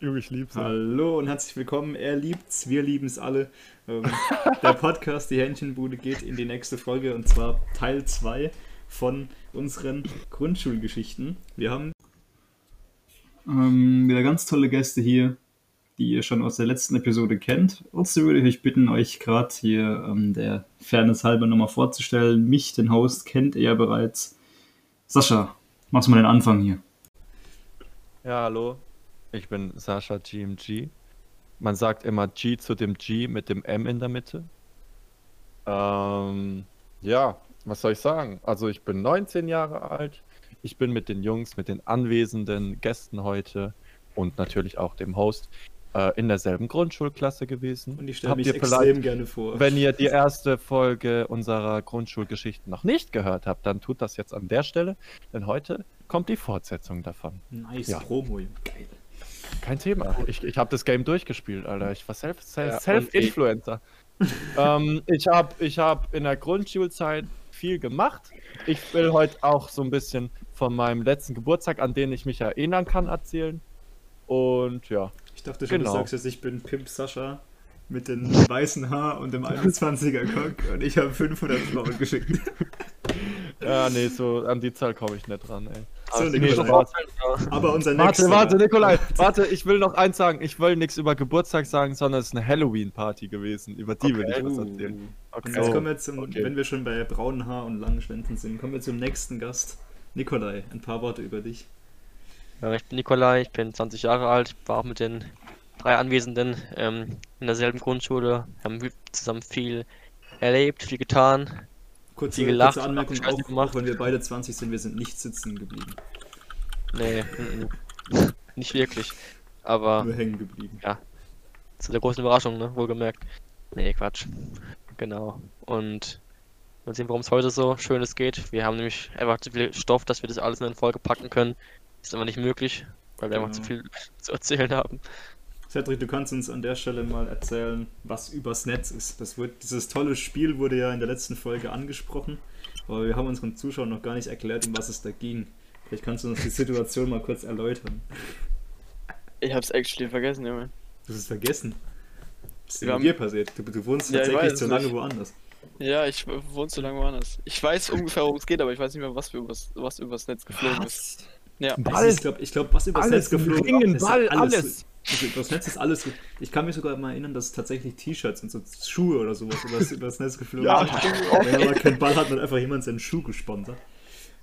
Junge, ich lieb's. Hallo und herzlich willkommen. Er liebt's, wir lieben's alle. Ähm, der Podcast Die Hähnchenbude geht in die nächste Folge und zwar Teil 2 von unseren Grundschulgeschichten. Wir haben ähm, wieder ganz tolle Gäste hier, die ihr schon aus der letzten Episode kennt. Also würde ich euch bitten, euch gerade hier ähm, der Fairness halber nochmal vorzustellen. Mich, den Host, kennt ihr ja bereits. Sascha, machst mal den Anfang hier. Ja, hallo. Ich bin Sascha GMG. Man sagt immer G zu dem G mit dem M in der Mitte. Ähm, ja, was soll ich sagen? Also ich bin 19 Jahre alt. Ich bin mit den Jungs, mit den anwesenden Gästen heute und natürlich auch dem Host äh, in derselben Grundschulklasse gewesen. Und ich stelle mich extrem gerne vor. Wenn ihr die erste Folge unserer Grundschulgeschichten noch nicht gehört habt, dann tut das jetzt an der Stelle, denn heute kommt die Fortsetzung davon. Nice ja. Promo, geil. Kein Thema. Ich, ich habe das Game durchgespielt, Alter. Ich war Self-Influencer. Self ähm, ich habe ich hab in der Grundschulzeit viel gemacht. Ich will heute auch so ein bisschen von meinem letzten Geburtstag, an den ich mich erinnern kann, erzählen. Und ja. Ich dachte schon, genau. du sagst jetzt, ich bin Pimp Sascha mit dem weißen Haar und dem 21er Cock und ich habe 500 Frauen geschickt. Ja, nee, so an die Zahl komme ich nicht dran, ey. So, Nikolai. Aber unser nächster. Warte, warte, Nikolai, warte, ich will noch eins sagen. Ich will nichts über Geburtstag sagen, sondern es ist eine Halloween-Party gewesen. Über die okay. will ich was erzählen. Okay. Jetzt kommen wir zum, okay. wenn wir schon bei braunen Haar und langen Schwänzen sind, kommen wir zum nächsten Gast. Nikolai, ein paar Worte über dich. Ja, ich bin Nikolai, ich bin 20 Jahre alt, war auch mit den drei Anwesenden ähm, in derselben Grundschule, haben zusammen viel erlebt, viel getan, Kurze, gelacht. Kurze Anmerkung auch, gemacht. auch wenn wir beide 20 sind, wir sind nicht sitzen geblieben. Nee, nicht wirklich. Aber. Nur hängen geblieben. Ja. Zu der großen Überraschung, ne? Wohlgemerkt. Nee, Quatsch. Genau. Und mal sehen, warum es heute so schönes geht. Wir haben nämlich einfach zu viel Stoff, dass wir das alles in eine Folge packen können. Ist aber nicht möglich, weil wir genau. einfach zu viel zu erzählen haben. Cedric, du kannst uns an der Stelle mal erzählen, was übers Netz ist. Das wird, dieses tolle Spiel wurde ja in der letzten Folge angesprochen, aber wir haben unseren Zuschauern noch gar nicht erklärt, um was es da ging. Vielleicht kannst du uns die Situation mal kurz erläutern. Ich hab's actually vergessen, Junge. Du hast es vergessen? Was ist denn mit dir passiert? Du, du wohnst ja, tatsächlich zu lange nicht. woanders. Ja, ich wohne zu lange woanders. Ich weiß ungefähr, worum es geht, aber ich weiß nicht mehr, was, übers, was übers Netz geflogen was? ist. Ja. Ball. Ich glaube, ich glaub, was übers alles, Netz geflogen ist. Ball, alles. alles. Also übers Netz ist alles. Ich kann mich sogar mal erinnern, dass tatsächlich T-Shirts und so Schuhe oder sowas übers, übers Netz geflogen ja, sind. Wenn man keinen Ball hat, hat einfach jemand seinen Schuh gesponsert.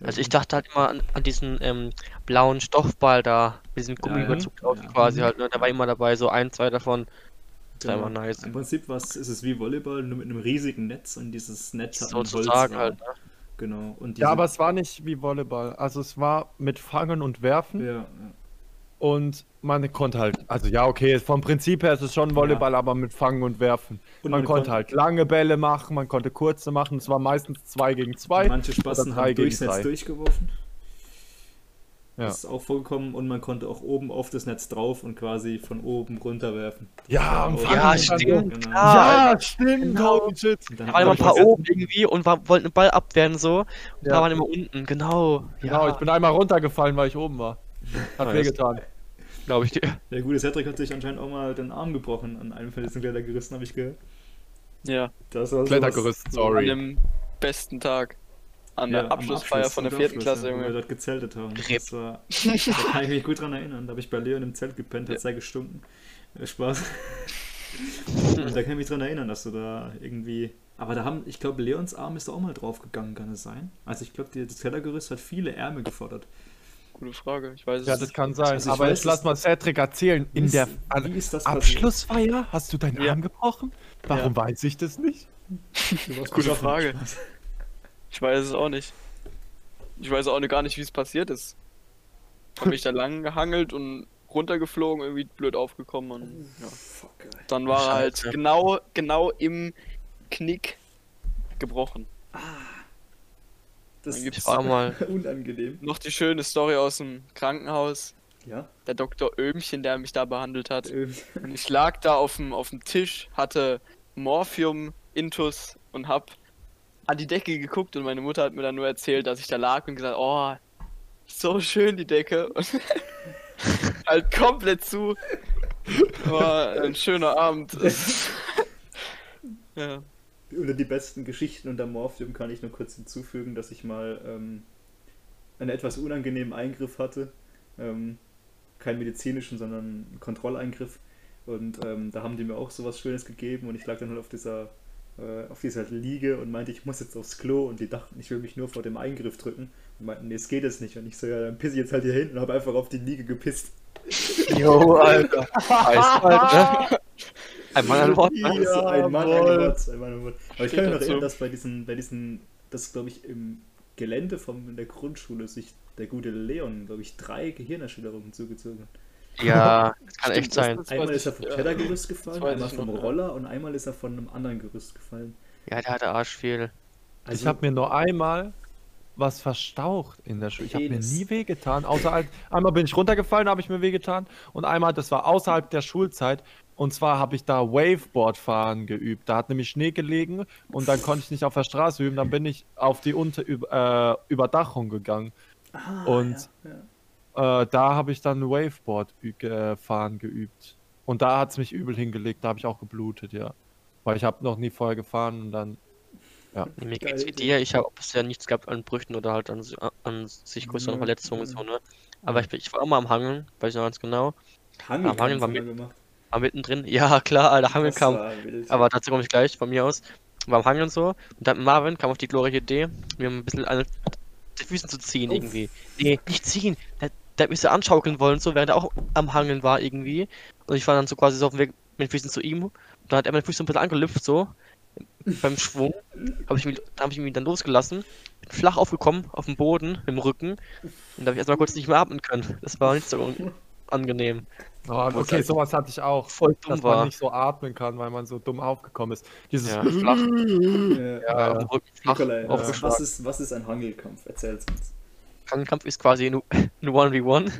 Also ich dachte halt immer an, an diesen ähm, blauen Stoffball da, mit diesem Gummiüberzug ja, drauf ja. quasi halt, ne? Da war immer dabei, so ein, zwei davon. Das genau. war immer nice. Im Prinzip was, ist es wie Volleyball, nur mit einem riesigen Netz und dieses Netz hat Sozusagen halt, ne? Genau. Und ja, aber es war nicht wie Volleyball. Also es war mit Fangen und Werfen. Ja, ja. Und man konnte halt, also ja, okay, vom Prinzip her ist es schon Volleyball, ja. aber mit Fangen und Werfen. Und man, man konnte halt lange Bälle machen, man konnte kurze machen. Es war meistens 2 gegen 2. Manche Spassen haben Durchsatz durchgeworfen. Ja. Das ist auch vorgekommen und man konnte auch oben auf das Netz drauf und quasi von oben runterwerfen. Ja, und ja, stimmt. Genau. Ja, stimmt. Genau. Shit. Da waren immer ein paar oben irgendwie und war, wollten den Ball abwehren so. Und ja. da waren immer unten, genau. Genau, ja. ich bin einmal runtergefallen, weil ich oben war. Hat wehgetan. Glaube ich dir. Der gute Cedric hat sich anscheinend auch mal den Arm gebrochen an einem Felsen Klettergerüsten, habe ich gehört. Ja. Das war Klettergerüst, sorry. An dem besten Tag. An der ja, Abschlussfeier Abschluss, von der vierten Klasse, Junge. Wo wir dort gezeltet haben. Das war, da kann ich mich gut dran erinnern. Da habe ich bei Leon im Zelt gepennt, hat ja. sehr gestunken. Äh, Spaß. Und da kann ich mich dran erinnern, dass du da irgendwie. Aber da haben, ich glaube, Leons Arm ist da auch mal draufgegangen, kann es sein? Also ich glaube, das Kellergerüst hat viele Ärmel gefordert. Gute Frage, ich weiß es Ja, das kann sein. Also aber jetzt lass mal Cedric erzählen. In der Abschlussfeier hast du deinen ja. Arm gebrochen? Warum ja. weiß ich das nicht? Gute Frage. Ich weiß es auch nicht. Ich weiß auch gar nicht, wie es passiert ist. Hab mich da lang gehangelt und runtergeflogen, irgendwie blöd aufgekommen und ja. Dann war er halt genau, genau im Knick gebrochen. Ah. Das gibt war mal unangenehm. Noch die schöne Story aus dem Krankenhaus. Ja. Der Dr. Öhmchen, der mich da behandelt hat. Und ich lag da auf dem, auf dem Tisch, hatte Morphium, Intus und hab an die Decke geguckt und meine Mutter hat mir dann nur erzählt, dass ich da lag und gesagt, oh, so schön die Decke. Und halt komplett zu. War ein schöner Abend. ja. Unter die besten Geschichten unter Morphium kann ich nur kurz hinzufügen, dass ich mal ähm, einen etwas unangenehmen Eingriff hatte. Ähm, keinen medizinischen, sondern einen Kontrolleingriff. Und ähm, da haben die mir auch sowas Schönes gegeben und ich lag dann halt auf dieser, äh, auf dieser Liege und meinte, ich muss jetzt aufs Klo und die dachten, ich will mich nur vor dem Eingriff drücken und meinten, nee, es geht jetzt nicht. Und ich so, ja, dann pisse ich jetzt halt hier hin und habe einfach auf die Liege gepisst. Jo, Alter. Heißt, Alter. Ein Mann an Wort. Ja, Ja, ein Mann, ein. Wort, ein Mann, ein Wort. Aber ich kann mich noch erinnern, dass bei diesen, bei diesen, das glaube ich im Gelände von der Grundschule sich der gute Leon, glaube ich, drei Gehirnerschütterungen zugezogen hat. Ja, das kann Stimmt, echt sein. das- Das Einmal ist er vom ja. Klettergerüst gefallen, einmal vom noch, ja. Roller und einmal ist er von einem anderen Gerüst gefallen. Ja, der hatte Arsch viel. Also, ich habe mir nur einmal was verstaucht in der Schule. Ich habe mir nie wehgetan. Außer halt, einmal bin ich runtergefallen, habe ich mir wehgetan. Und einmal, das war außerhalb der Schulzeit. Und zwar habe ich da Waveboard fahren geübt. Da hat nämlich Schnee gelegen und dann konnte ich nicht auf der Straße üben. Dann bin ich auf die Unter äh, Überdachung gegangen. ah, und- ja, ja. Äh, da habe ich dann Waveboard ü- äh, fahren geübt. Und da hat es mich übel hingelegt. Da habe ich auch geblutet, ja. Weil ich habe noch nie vorher gefahren und dann. Nee, Mir geht's wie dir. Ich habe bisher nichts gehabt an Brüchen oder halt an, an sich größeren Mhm. Verletzungen so, ne? Aber ich, bin- ich war immer am Hangeln, weiß ich noch ganz genau. Hangeln war haben wir mit- gemacht. War mittendrin. Ja, klar, Alter, Hangeln Das kam. Aber dazu komme ich gleich von mir aus. War am Hangeln so. Und dann Marvin kam auf die glorreiche Idee, mir ein bisschen an die Füßen zu ziehen Uff. irgendwie. Nee, nicht ziehen. Der, der hat mich so anschaukeln wollen, so während er auch am Hangeln war irgendwie. Und ich war dann so quasi so auf dem Weg mit den Füßen zu ihm. Und dann hat er meine Füße so ein bisschen angelüpft, so. Beim Schwung. Hab ich mich, da habe ich mich dann losgelassen. Bin flach aufgekommen, auf dem Boden, dem Rücken. Und da habe ich erstmal kurz nicht mehr atmen können. Das war nicht so angenehm. Oh, okay, halt sowas hatte ich auch. Voll dumm Dass war. man nicht so atmen kann, weil man so dumm aufgekommen ist. Dieses. Ja, flach. Ja. Ja, Rücken flach. Nikolai, was, ist, was ist ein Hangelkampf? Erzähl's uns. Krankenkampf ist quasi ein, ein 1v1.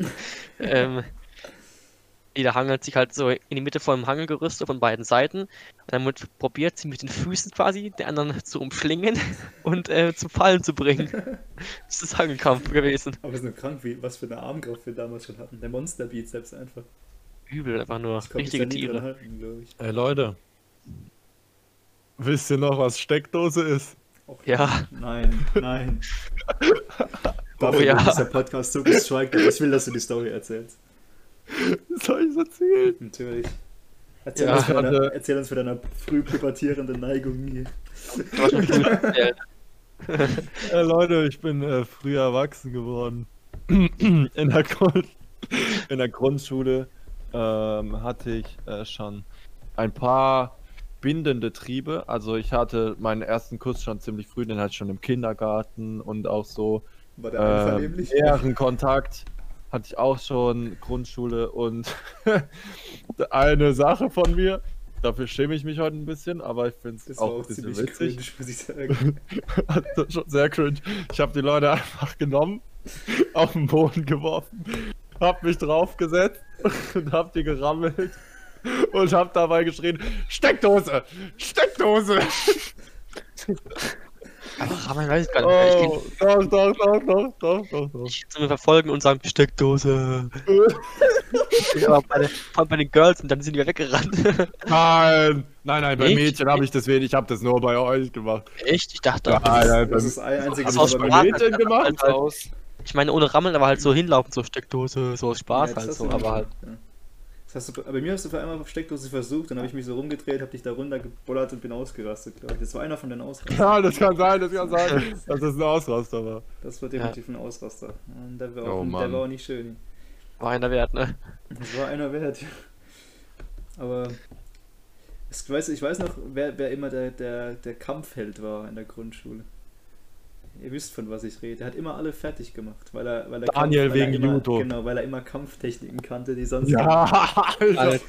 ähm, jeder hangelt sich halt so in die Mitte von dem Hangelgerüst von beiden Seiten. Und dann wird probiert, sie mit den Füßen quasi der anderen zu umschlingen und äh, zum Fallen zu bringen. Das ist Hangelkampf gewesen. Aber es ist nur krank, wie, was für eine Armkraft wir damals schon hatten. Der Monster-Beat selbst einfach. Übel, einfach nur. Richtige Tiere. halten, glaube ich. Ey Leute. Wisst ihr noch, was Steckdose ist? Och, Ja. Nein, nein. Dafür Oh ja. wird dieser Podcast so gestrikt, aber ich will, dass du die Story erzählst. Soll ich erzählen? Natürlich. Erzähl, Ja, uns, von deiner, hatte- erzähl uns von deiner früh pubertierenden Neigung hier. Früh. Äh, Leute, ich bin äh, früher erwachsen geworden. in, der Grund in der Grundschule ähm, hatte ich äh, schon ein paar bindende Triebe. Also ich hatte meinen ersten Kuss schon ziemlich früh, den hatte ich schon im Kindergarten und auch so War der äh, einvernehmlich? näheren Kontakt hatte ich auch schon Grundschule und eine Sache von mir, dafür schäme ich mich heute ein bisschen, aber ich finde es auch auch ein bisschen ziemlich witzig. cringe, ist schon sehr cringe. Ich habe die Leute einfach genommen, auf den Boden geworfen, hab mich draufgesetzt und hab die gerammelt und hab dabei geschrien: Steckdose! Steckdose! Aber Rahmen weiß ich gar nicht. mehr. Oh, doch, doch, doch, doch, doch, doch, doch. Ich zu mir verfolgen und sagen, Steckdose. Aber bei, den- bei den Girls und dann sind die weggerannt. Nein, nein, nein, bei Nicht? Mädchen habe ich das wenig, ich habe das nur bei euch gemacht. Echt? Ich dachte, Nein, nein, Das bei, ist ein einziges Spaß mit- Mädchen gemacht? Aus. Ich meine ohne Rammeln, aber halt so hinlaufen, so Steckdose, so aus Spaß Ja, halt so, aber halt. gemacht, ja. Das hast du, bei mir hast du für einmal auf Steckdose versucht, dann habe ich mich so rumgedreht, habe dich da runtergebollert und bin ausgerastet, glaube ich. Das war einer von den Ausrastern. Ja, das kann sein, das kann sein, dass das ein Ausraster war. Das war definitiv ein Ausraster. Und der war, Oh, auch, der Mann. war auch nicht schön. War einer wert, ne? Das war einer wert. ja. Aber ich weiß, ich weiß noch, wer, wer immer der, der, der Kampfheld war in der Grundschule. Ihr wisst, von was ich rede. Er hat immer alle fertig gemacht, weil er, weil er Daniel weil er wegen immer, Judo. Genau, weil er immer Kampftechniken kannte, die sonst Ja, Alter,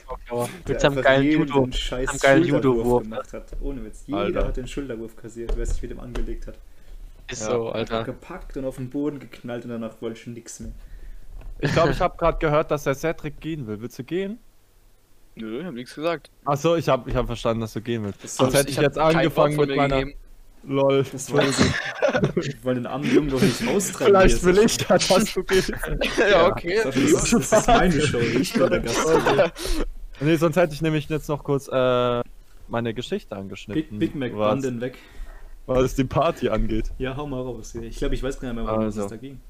mit seinem geilen Judo. scheiß seinem geilen ne? gemacht hat. Ohne Witz. Jeder Alter. hat den Schulterwurf kassiert, wer sich mit ihm angelegt hat. Ist Ja. so, Alter. gepackt und auf den Boden geknallt und danach wollte ich nix mehr. Ich glaube, ich habe gerade gehört, dass der Cedric gehen will. Willst du gehen? Nö, ich hab nichts gesagt. Achso, ich habe ich hab verstanden, dass du gehen willst. Das Sonst hätte ich hab jetzt angefangen mit meiner. gegeben. Lol. Das war Wir wollen den armen Jungen doch nicht austreiben. Vielleicht will ich dass du gehst. ja, okay. Das ist, das ist meine Show, ich bin der Gast. Nee, sonst hätte ich nämlich jetzt noch kurz äh, meine Geschichte angeschnitten. Big, Big Mac was, Banden weg. was die Party angeht. Ja, hau mal raus. Ich glaube, ich weiß gar nicht mehr, worum Also. es da ging.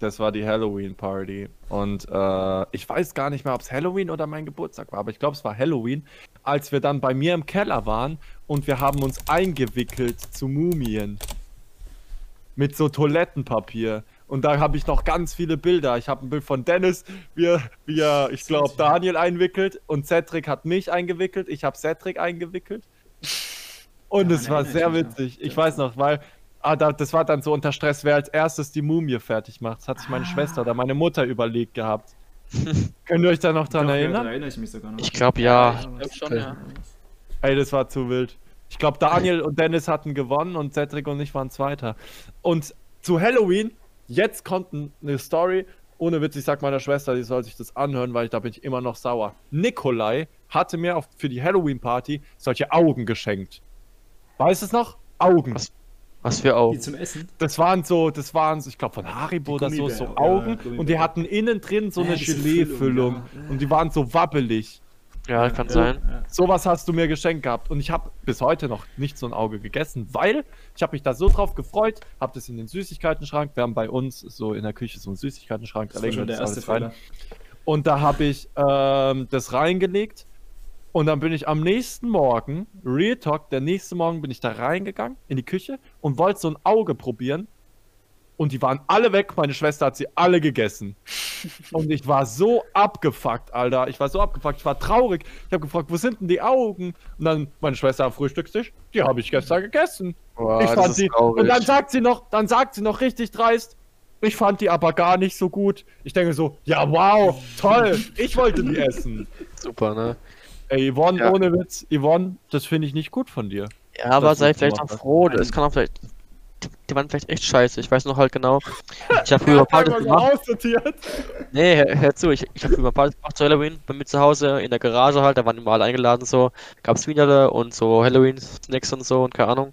Das war die Halloween-Party. Und äh, ich weiß gar nicht mehr, ob es Halloween oder mein Geburtstag war, aber ich glaube, es war Halloween, als wir dann bei mir im Keller waren und wir haben uns eingewickelt zu Mumien. Mit so Toilettenpapier. Und da habe ich noch ganz viele Bilder. Ich habe ein Bild von Dennis, wie er, wie er ich glaube, Daniel einwickelt. Und Cedric hat mich eingewickelt. Ich habe Cedric eingewickelt. Und Ja, es war sehr witzig. Ich weiß noch, weil ah, da, das war dann so unter Stress, wer als erstes die Mumie fertig macht. Das hat sich meine Ah. Schwester oder meine Mutter überlegt gehabt. Könnt ihr euch da noch dran erinnern? Da erinnere ich mich sogar noch. Ich glaube ja. was- glaub schon, ja. Ey, das war zu wild. Ich glaube, Daniel und Dennis hatten gewonnen und Cedric und ich waren Zweiter. Und zu Halloween, jetzt kommt eine Story. Ohne Witz, ich sag meiner Schwester, die soll sich das anhören, weil ich, da bin ich immer noch sauer. Nikolai hatte mir auf, für die Halloween-Party solche Augen geschenkt. Weißt du es noch? Augen. Was? Was für Augen. Die zum Essen? Das waren so, das waren so, ich glaube von Haribo oder so, so ja, Augen Gummibär. und die hatten innen drin so Ja, eine diese Gelee-Füllung Füllung, ja. und die waren so wabbelig. Ja, kann sein. Ja. Sowas hast du mir geschenkt gehabt und ich habe bis heute noch nicht so ein Auge gegessen, weil ich habe mich da so drauf gefreut, habe das in den Süßigkeiten-Schrank. Wir haben bei uns so in der Küche so einen Süßigkeiten-Schrank. Das da war legen schon wir der erste. Fehler. Und da habe ich ähm, das reingelegt und dann bin ich am nächsten Morgen, Real Talk, der nächste Morgen bin ich da reingegangen in die Küche und wollte so ein Auge probieren. Und die waren alle weg. Meine Schwester hat sie alle gegessen. Und ich war so abgefuckt, Alter. Ich war so abgefuckt. Ich war traurig. Ich habe gefragt, wo sind denn die Augen? Und dann meine Schwester am Frühstückstisch. Die habe ich gestern gegessen. Boah, ich fand ist die. traurig. Und dann sagt sie noch, dann sagt sie noch richtig dreist. Ich fand die aber gar nicht so gut. Ich denke so, ja wow, toll. Ich wollte die essen. Super, ne? Ey, Yvonne, Ja. ohne Witz, Yvonne, das finde ich nicht gut von dir. Ja, aber sei vielleicht auch froh. Es kann auch vielleicht. Die, die waren vielleicht echt scheiße. Ich weiß noch halt genau. Ich habe früher Partys gemacht. Nee, hör, hör zu, ich, ich habe früher Partys gemacht zu Halloween bei mir zu Hause in der Garage halt. Da waren immer alle eingeladen so. Gab's Wienerle und so Halloween-Snacks und so und keine Ahnung.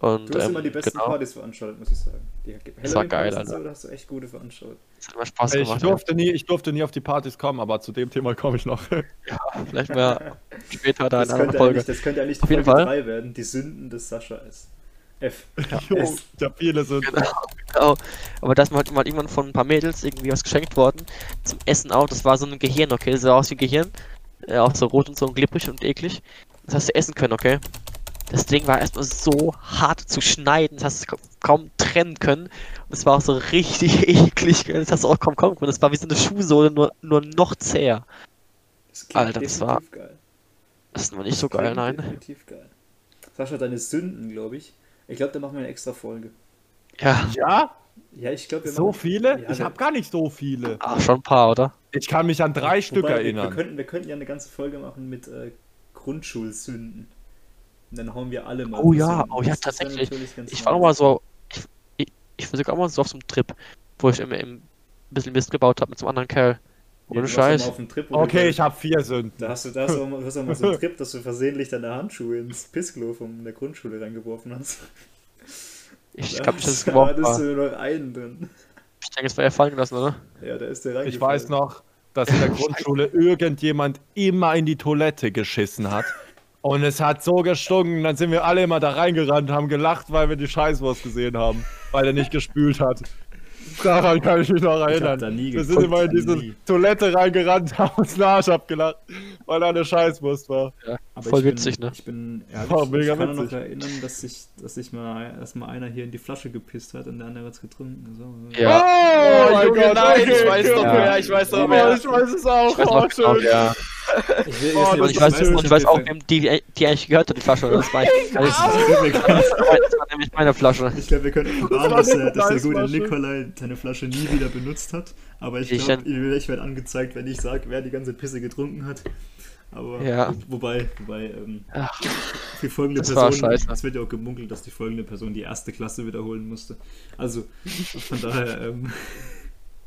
Und Du hast ähm, immer die besten genau, Partys veranstaltet, muss ich sagen. Die Das war geil, Alter. So, da hast du echt gute veranstaltet. das hat immer Spaß Ich gemacht. ja. durfte, nie, ich durfte nie auf die Partys kommen, aber zu dem Thema komme ich noch. Vielleicht mal später da Das in einer Folge. das könnte eigentlich Auf die jeden Folge Fall. 3 werden. Die Sünden des Sascha S. F. Jo, Es- ich habe viele sind. Genau. Aber da ist mir halt mal irgendwann von ein paar Mädels irgendwie was geschenkt worden. Zum Essen auch. Das war so ein Gehirn, okay? Das sah aus wie Gehirn. Äh, auch so rot und so und glibberig und eklig. Das hast du essen können, okay? Das Ding war erstmal so hart zu schneiden, das hast du ka- kaum trennen können. Und es war auch so richtig eklig, das hast du auch kaum kommen können. Das war wie so eine Schuhsohle, nur, nur noch zäher. Das klingt Alter, das war- geil. Das war nicht so Das geil, nein. Definitiv geil. Sascha, deine Sünden, glaube ich. Ich glaube, da machen wir eine extra Folge. Ja, Ja? Ja, ich glaube, wir So machen- viele? Ja, ich wir- habe gar nicht so viele. ah, schon ein paar, oder? Ich kann mich an drei Stück Wobei, wir- erinnern. Wir könnten, wir könnten ja eine ganze Folge machen mit äh, Grundschulsünden. Und dann hauen wir alle mal. Oh ja, oh ja, Das ist tatsächlich. natürlich ganz Ich war auch mal so. Ich, ich, ich war sogar auch mal so auf so einem Trip, wo ich immer ein bisschen Mist gebaut habe mit so einem anderen Kerl. Ja, Ohne mal Scheiß. Trip, du Okay, ich habe vier Sünden. Da hast du, da hast du, auch mal, du hast auch mal so einen Trip, dass du versehentlich deine Handschuhe ins Pissklo von der Grundschule reingeworfen hast. Ich glaube nicht, dass es Da geworfen hattest du nur noch einen drin. Ich denke, es war ja fallen gelassen, oder? Ja, da ist der reingefallen. Ich weiß noch, dass in der Grundschule irgendjemand immer in die Toilette geschissen hat. Und es hat so gestunken, dann sind wir alle immer da reingerannt, haben gelacht, weil wir die Scheißwurst gesehen haben, weil er nicht gespült hat. Daran kann ich mich noch erinnern. da nie wir sind immer in diese nie. Toilette reingerannt, haben uns den Arsch abgelacht, weil da eine Scheißwurst war. Aber Voll ich bin, witzig, ne? Ich bin ehrlich, War mega ich kann mich noch witzig. erinnern, dass ich, dass ich mal, dass mal einer hier in die Flasche gepisst hat und der andere hat es getrunken. So. Ja. Oh, mein Junge, Gott, nein, okay, ich weiß okay. doch wer, ich weiß doch Oh, wer. ich weiß es auch. Ich weiß Oh, genau, schön. ja. Ich, will, Oh, ich weiß, und ich weiß auch, wem die, die eigentlich gehört hat, die Flasche. Das war, das, das, war nämlich meine Flasche. Ich glaube, wir können verraten, dass der, dass der gute. Nikolai seine Flasche nie wieder benutzt hat. Aber ich Ich glaube, dann- ich werde angezeigt, wenn ich sage, wer die ganze Pisse getrunken hat. Aber Ja. wobei, wobei ähm, Ach, die folgende Person, es wird ja auch gemunkelt, dass die folgende Person die erste Klasse wiederholen musste. Also von daher, ähm,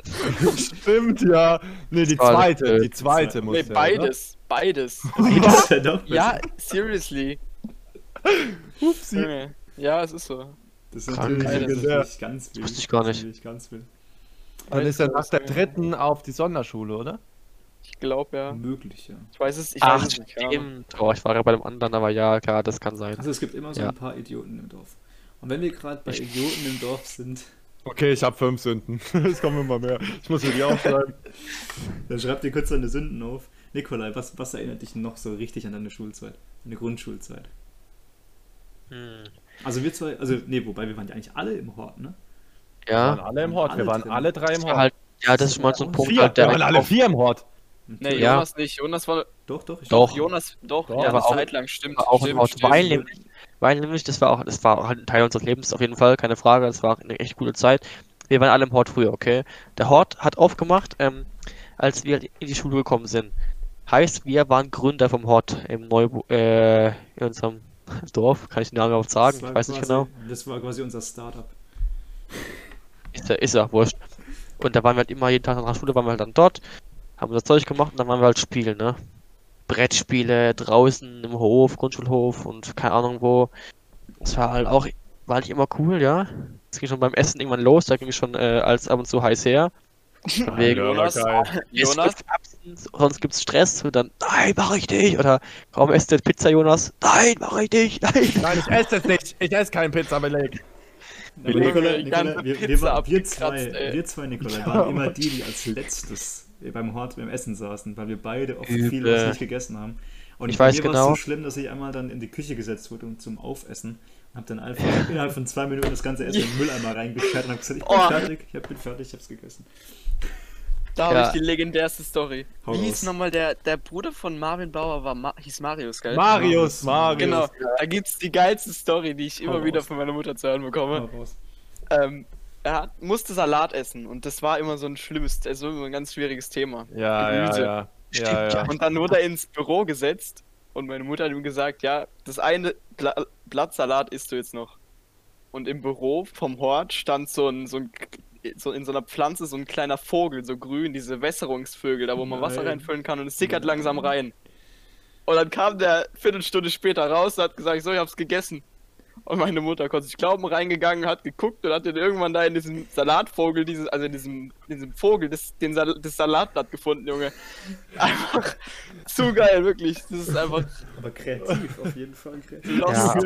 Stimmt, ja. Nee, die zweite. Die zweite muss Nee, ja, ne? beides. Beides. ist ja seriously. Upsi. Ja, es ist so. Das ist Krank, natürlich, Alter. das ist natürlich ganz wild. wusste ich gar Das ist nicht. natürlich ganz wild. Dann ist er nach der dritten auf die Sonderschule, oder? Ich glaube ja. Möglich, ja. Ich weiß es, ich Ach, weiß es nicht. Ja. stimmt. Oh, ich war ja bei dem anderen, aber ja, klar, das kann sein. Also es gibt immer so Ja. ein paar Idioten im Dorf. Und wenn wir gerade bei Idioten im Dorf sind, Okay, ich habe fünf Sünden. Es kommen immer mehr. Ich muss mir die aufschreiben. dann schreib dir kurz deine Sünden auf. Nikolai, was, was erinnert dich noch so richtig an deine Schulzeit? Deine Grundschulzeit? Hm. Also wir zwei, also nee, wobei wir waren ja eigentlich alle im Hort, ne? Wir waren Ja, alle im Hort. Wir Alle waren alle drei im Hort. halt, ja, das ist mal so ein Punkt, Vier. halt, der Wir waren alle auf- vier im Hort. Nee, Ja. Jonas nicht. Jonas war. Doch, doch, ich Doch. Jonas, doch, Doch, ja, aber eine auch- Zeit lang, stimmt. war auch im stimmt, Haus, stimmt. weil nämlich, weil nämlich, das war auch, das war halt ein Teil unseres Lebens auf jeden Fall, keine Frage, das war eine echt gute Zeit. Wir waren alle im Hort früher, okay? Der Hort hat aufgemacht, ähm, als wir in die Schule gekommen sind. Heißt, wir waren Gründer vom Hort im Neubu äh, in unserem Dorf, kann ich den Namen überhaupt sagen? Das war Ich weiß nicht quasi- genau. Das war quasi unser Startup. Ist er, ist er, wurscht. Und da waren wir halt immer jeden Tag nach der Schule, waren wir halt dann dort, haben unser Zeug gemacht und dann waren wir halt spielen, ne? Brettspiele draußen im Hof, Grundschulhof und keine Ahnung wo. Das war halt auch, war nicht immer cool, ja. Es ging schon beim Essen irgendwann los, da ging es schon äh, als ab und zu heiß her. Wegen, Jonas, es Jonas, gibt Absens, sonst gibt's Stress und dann, nein, mach ich nicht. Oder kaum esst der Pizza, Jonas, nein, mach ich nicht, nein. Nein, ich esse es nicht. Ich esse keinen Pizzabeleg. Nikolai, ganze wir, wir, waren, wir, zwei, ey. wir zwei, Nikolai, waren immer die, die als letztes beim Hort beim Essen saßen, weil wir beide oft viel Übel. was nicht gegessen haben. Und Ich weiß mir war es genau. so schlimm, dass ich einmal dann in die Küche gesetzt wurde und zum Aufessen und habe dann einfach innerhalb von zwei Minuten das ganze Essen in den Mülleimer reingeschert und habe gesagt, ich bin Oh. fertig, ich hab- bin fertig, ich hab's gegessen. Da habe Ja. ich die legendärste Story. Wie hieß nochmal der, der Bruder von Marvin Bauer, war Ma hieß Marius, gell? Marius, Marius. Genau, da gibt's die geilste Story, die ich Hau immer wieder raus. von meiner Mutter zu hören bekomme. Ähm, er hat, musste Salat essen und das war immer so ein schlimmes, also immer ein ganz schwieriges Thema. Ja, ja, Gemüse. ja. Ja, ja. Und dann wurde er ins Büro gesetzt und meine Mutter hat ihm gesagt, ja, das eine Bla Blatt Salat isst du jetzt noch. Und im Büro vom Hort stand so ein, so ein so in so einer Pflanze so ein kleiner Vogel, so grün, diese Wässerungsvögel, da wo man Wasser reinfüllen kann und es sickert langsam rein. Und dann kam der Viertelstunde später raus und hat gesagt, so, ich hab's gegessen. Und meine Mutter konnte sich glauben, reingegangen, hat geguckt und hat dann irgendwann da in diesem Salatvogel, dieses, also in diesem, in diesem Vogel, das, den Sal das Salatblatt gefunden, Junge. Einfach zu geil, wirklich. Das ist einfach Aber kreativ, auf jeden Fall kreativ. Ja,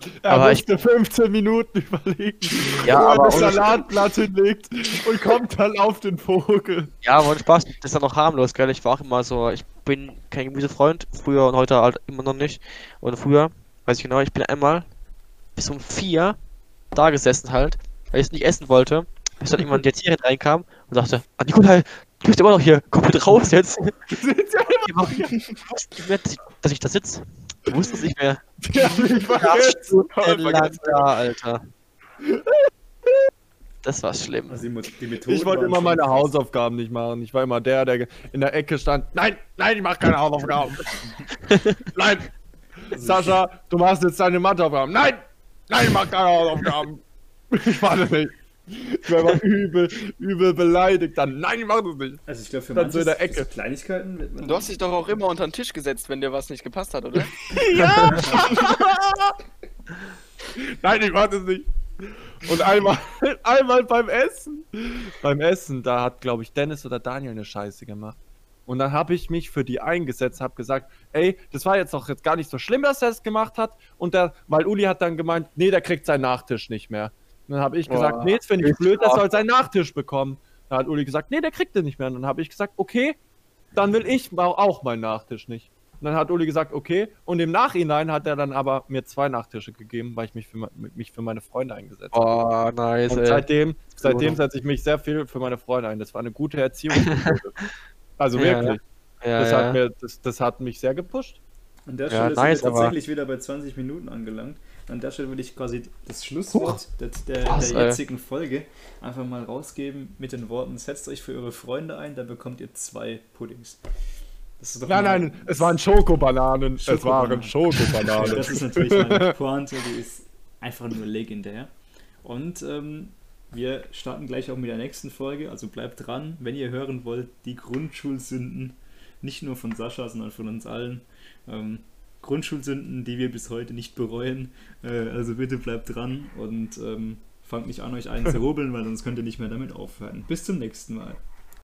aber, Er Aber ich- musste 15 Minuten überlegen, Ja, wo er das Salatblatt hinlegt und kommt dann auf den Vogel. ja, aber Spaß, das ist ja noch harmlos, gell? Ich war auch immer so, ich bin kein Gemüsefreund, früher und heute halt immer noch nicht. Und früher, weiß ich genau, ich bin einmal bis um vier da gesessen halt, weil ich es nicht essen wollte, bis dann irgendwann die Erzieherin reinkam und sagte, ah, Nikolai, du bist immer noch hier, komm bitte raus jetzt. Die war- Ich wusste nicht mehr, dass ich, dass ich da sitze. Ich wusste es nicht mehr. Hab ich. Stunden lang da, Alter. Das war schlimm. Also Ich wollte immer meine. Hausaufgaben nicht machen. Ich war immer der, der in der Ecke stand. Nein, nein, ich mache keine Hausaufgaben. nein, Sascha, du machst jetzt deine Matheaufgaben. Nein, nein, ich mache keine Hausaufgaben. Ich war das nicht. Ich war immer übel, übel beleidigt. Dann, nein, ich mach das nicht. Also ich glaube, für Dann so in manche der Ecke. Kleinigkeiten wird man Du hast dich doch auch immer unter den Tisch gesetzt, wenn dir was nicht gepasst hat, oder? Ja! Nein, ich mach das nicht. Und einmal, einmal beim Essen. Beim Essen, da hat, glaube ich, Dennis oder Daniel eine Scheiße gemacht. Und dann habe ich mich für die eingesetzt, habe gesagt, ey, das war jetzt doch jetzt gar nicht so schlimm, dass er es gemacht hat. Und der, weil Uli hat dann gemeint, nee, der kriegt seinen Nachtisch nicht mehr. Und dann habe ich gesagt, Boah. nee, das finde ich blöd, klar. soll seinen Nachtisch bekommen. Da hat Uli gesagt, nee, der kriegt den nicht mehr. Und dann habe ich gesagt, okay, dann will ich auch meinen Nachtisch nicht. Und dann hat Uli gesagt, okay. Und im Nachhinein hat er dann aber mir zwei Nachtische gegeben, weil ich mich für, mich für meine Freunde eingesetzt habe. Oh, nice, Und seitdem, seitdem setze ich mich sehr viel für meine Freunde ein. Das war eine gute Erziehungsmethode. also Ja, wirklich. Ja, das, ja. Hat mir, das, das hat mich sehr gepusht. An der Ja, Stelle nice, sind wir aber- tatsächlich wieder bei 20 Minuten angelangt. An der Stelle würde ich quasi das Schlusswort der, der, Krass, der ey. jetzigen Folge einfach mal rausgeben mit den Worten: Setzt euch für eure Freunde ein, dann bekommt ihr zwei Puddings. Das ist doch Nein, nein, es waren Schokobananen. Es Schokobananen. waren Schokobananen. Das ist natürlich meine Pointe, die ist einfach nur legendär. Und ähm, wir starten gleich auch mit der nächsten Folge, also bleibt dran, wenn ihr hören wollt, die Grundschulsünden, nicht nur von Sascha, sondern von uns allen. Ähm, Grundschulsünden, die wir bis heute nicht bereuen. Äh, also bitte bleibt dran und ähm, fangt nicht an, euch einen zu hobeln, weil sonst könnt ihr nicht mehr damit aufhören. Bis zum nächsten Mal.